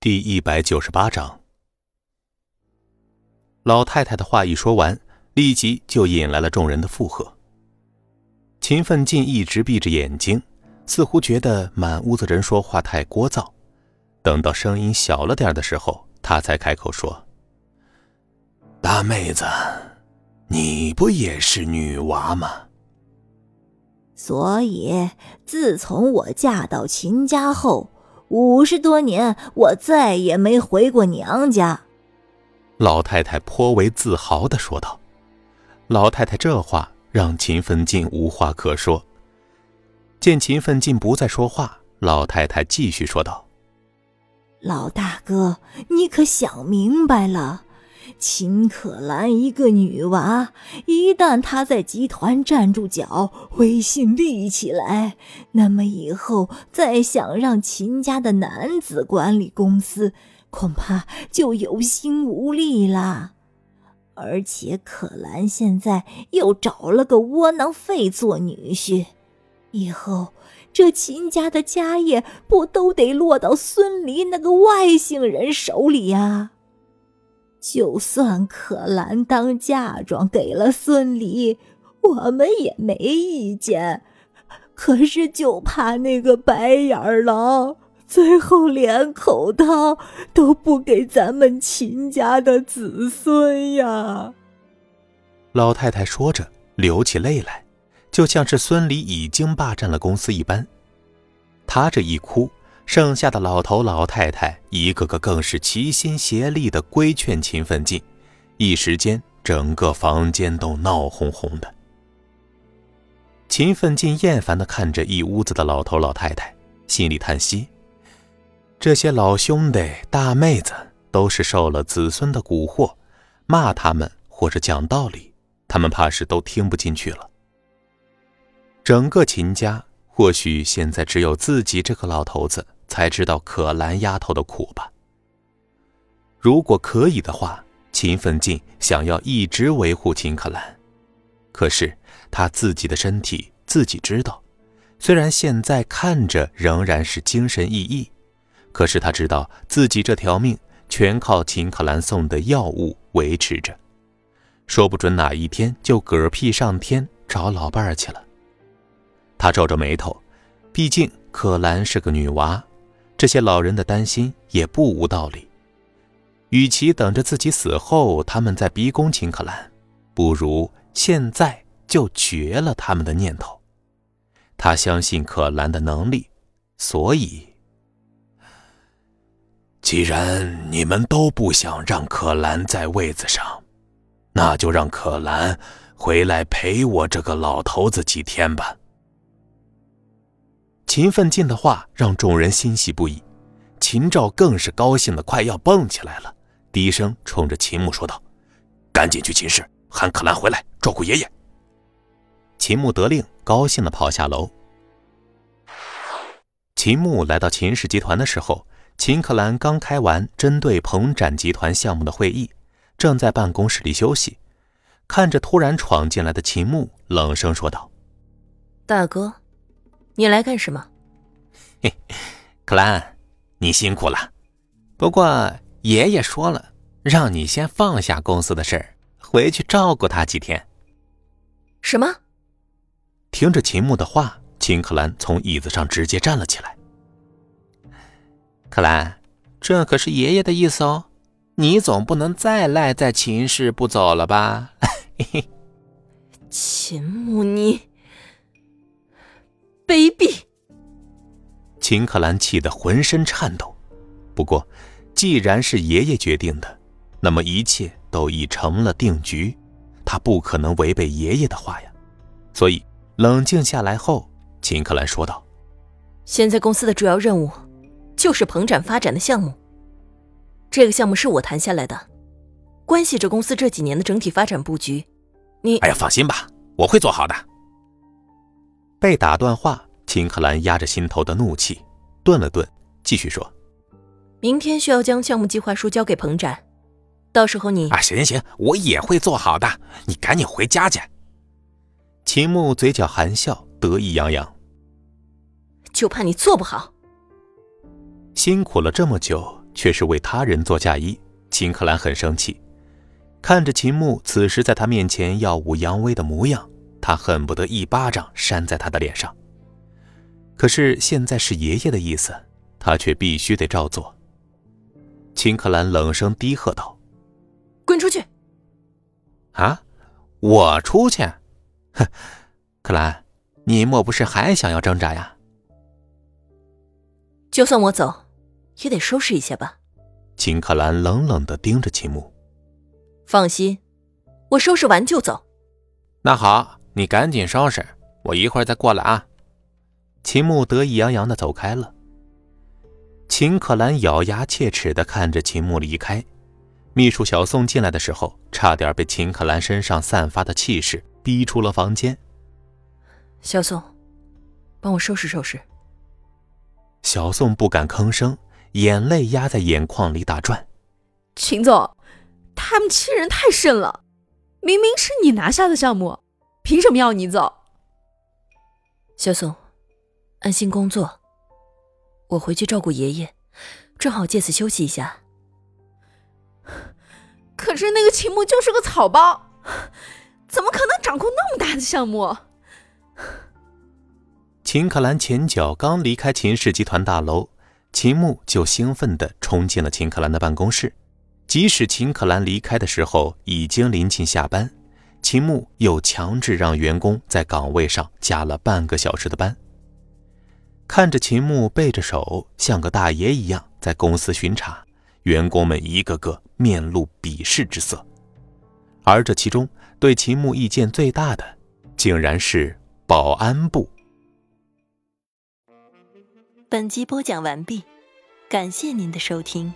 第一百九十八章，老太太的话一说完，立即就引来了众人的附和。秦奋进一直闭着眼睛，似乎觉得满屋子人说话太聒噪。等到声音小了点的时候，他才开口说：“大妹子，你不也是女娃吗？所以自从我嫁到秦家后。”五十多年，我再也没回过娘家。老太太颇为自豪的说道。老太太这话让秦奋进无话可说。见秦奋进不再说话，老太太继续说道：“老大哥，你可想明白了？”秦可兰一个女娃，一旦她在集团站住脚，威信立起来，那么以后再想让秦家的男子管理公司，恐怕就有心无力了。而且可兰现在又找了个窝囊废做女婿，以后这秦家的家业不都得落到孙离那个外姓人手里呀？就算可兰当嫁妆给了孙离，我们也没意见。可是就怕那个白眼狼最后连口汤都不给咱们秦家的子孙呀！老太太说着流起泪来，就像是孙离已经霸占了公司一般。她这一哭。剩下的老头老太太一个个更是齐心协力的规劝秦奋进，一时间整个房间都闹哄哄的。秦奋进厌烦的看着一屋子的老头老太太，心里叹息：这些老兄弟大妹子都是受了子孙的蛊惑，骂他们或者讲道理，他们怕是都听不进去了。整个秦家，或许现在只有自己这个老头子。才知道可兰丫头的苦吧。如果可以的话，秦奋进想要一直维护秦可兰，可是他自己的身体自己知道，虽然现在看着仍然是精神奕奕，可是他知道自己这条命全靠秦可兰送的药物维持着，说不准哪一天就嗝屁上天找老伴儿去了。他皱着眉头，毕竟可兰是个女娃。这些老人的担心也不无道理。与其等着自己死后他们再逼宫秦可兰，不如现在就绝了他们的念头。他相信可兰的能力，所以，既然你们都不想让可兰在位子上，那就让可兰回来陪我这个老头子几天吧。秦奋进的话让众人欣喜不已，秦照更是高兴的快要蹦起来了，低声冲着秦牧说道：“赶紧去秦氏喊可兰回来照顾爷爷。”秦牧得令，高兴的跑下楼。秦牧来到秦氏集团的时候，秦可兰刚开完针对鹏展集团项目的会议，正在办公室里休息，看着突然闯进来的秦牧，冷声说道：“大哥。”你来干什么？嘿，可兰，你辛苦了。不过爷爷说了，让你先放下公司的事儿，回去照顾他几天。什么？听着秦牧的话，秦可兰从椅子上直接站了起来。克兰，这可是爷爷的意思哦，你总不能再赖在秦氏不走了吧？嘿嘿。秦牧，你。卑鄙！秦可兰气得浑身颤抖。不过，既然是爷爷决定的，那么一切都已成了定局，他不可能违背爷爷的话呀。所以，冷静下来后，秦可兰说道：“现在公司的主要任务就是棚展发展的项目。这个项目是我谈下来的，关系着公司这几年的整体发展布局。你……哎呀，放心吧，我会做好的。”被打断话，秦可兰压着心头的怒气，顿了顿，继续说：“明天需要将项目计划书交给彭展，到时候你……啊，行行行，我也会做好的。你赶紧回家去。”秦牧嘴角含笑，得意洋洋。就怕你做不好。辛苦了这么久，却是为他人做嫁衣，秦可兰很生气。看着秦牧此时在他面前耀武扬威的模样，他恨不得一巴掌扇在他的脸上。可是现在是爷爷的意思，他却必须得照做。秦可兰冷声低喝道：“滚出去！”啊，我出去？哼，可兰，你莫不是还想要挣扎呀？就算我走，也得收拾一下吧。秦可兰冷冷的盯着秦牧。放心，我收拾完就走。那好，你赶紧收拾，我一会儿再过来啊。秦牧得意洋洋的走开了。秦可兰咬牙切齿的看着秦牧离开。秘书小宋进来的时候，差点被秦可兰身上散发的气势逼出了房间。小宋，帮我收拾收拾。小宋不敢吭声，眼泪压在眼眶里打转。秦总。他们欺人太甚了！明明是你拿下的项目，凭什么要你走？小宋，安心工作，我回去照顾爷爷，正好借此休息一下。可是那个秦牧就是个草包，怎么可能掌控那么大的项目？秦可兰前脚刚离开秦氏集团大楼，秦牧就兴奋地冲进了秦可兰的办公室。即使秦可兰离开的时候已经临近下班，秦牧又强制让员工在岗位上加了半个小时的班。看着秦牧背着手像个大爷一样在公司巡查，员工们一个个面露鄙视之色。而这其中对秦牧意见最大的，竟然是保安部。本集播讲完毕，感谢您的收听。